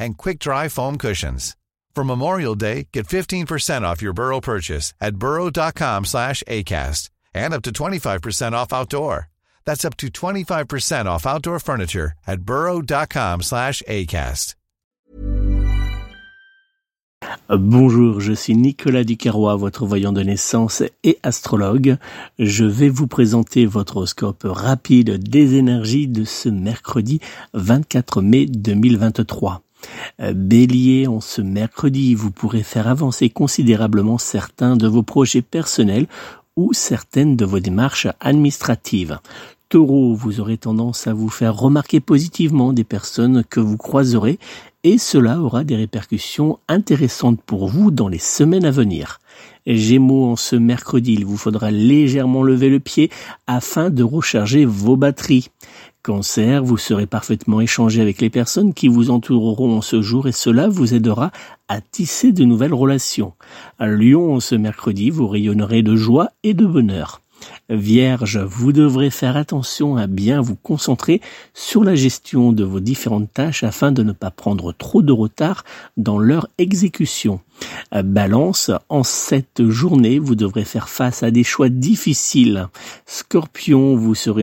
and quick-dry foam cushions. For Memorial Day, get 15% off your Burrow purchase at burrow.com slash ACAST and up to 25% off outdoor. That's up to 25% off outdoor furniture at burrow.com slash ACAST. Bonjour, je suis Nicolas Ducarrois, votre voyant de naissance et astrologue. Je vais vous présenter votre horoscope rapide des énergies de ce mercredi 24 mai 2023. Euh, Bélier, en ce mercredi, vous pourrez faire avancer considérablement certains de vos projets personnels ou certaines de vos démarches administratives. Taureau, vous aurez tendance à vous faire remarquer positivement des personnes que vous croiserez et cela aura des répercussions intéressantes pour vous dans les semaines à venir. Gémeaux, en ce mercredi, il vous faudra légèrement lever le pied afin de recharger vos batteries. Cancer, vous serez parfaitement échangé avec les personnes qui vous entoureront en ce jour et cela vous aidera à tisser de nouvelles relations. À Lyon, ce mercredi, vous rayonnerez de joie et de bonheur. Vierge, vous devrez faire attention à bien vous concentrer sur la gestion de vos différentes tâches afin de ne pas prendre trop de retard dans leur exécution. Balance, en cette journée, vous devrez faire face à des choix difficiles. Scorpion, vous serez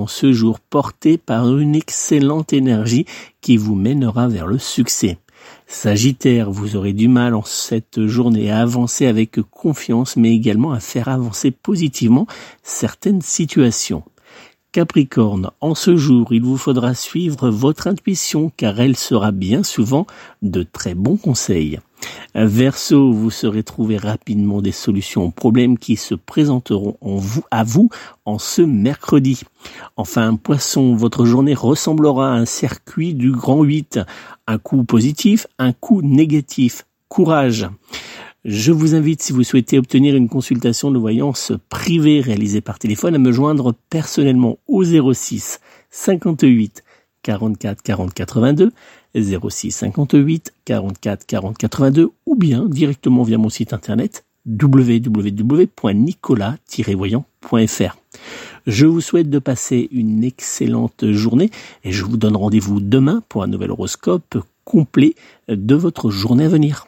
En ce jour porté par une excellente énergie qui vous mènera vers le succès. Sagittaire, vous aurez du mal en cette journée à avancer avec confiance, mais également à faire avancer positivement certaines situations. Capricorne, en ce jour, il vous faudra suivre votre intuition car elle sera bien souvent de très bons conseils. Verseau, vous saurez trouver rapidement des solutions aux problèmes qui se présenteront à vous en ce mercredi. Enfin, Poisson, votre journée ressemblera à un circuit du grand 8. Un coup positif, un coup négatif. Courage. Je vous invite, si vous souhaitez obtenir une consultation de voyance privée réalisée par téléphone, à me joindre personnellement au 06 58 44 40 82 06 58 44 40 82 ou bien directement via mon site internet www.nicolas-voyant.fr. Je vous souhaite de passer une excellente journée et je vous donne rendez-vous demain pour un nouvel horoscope complet de votre journée à venir.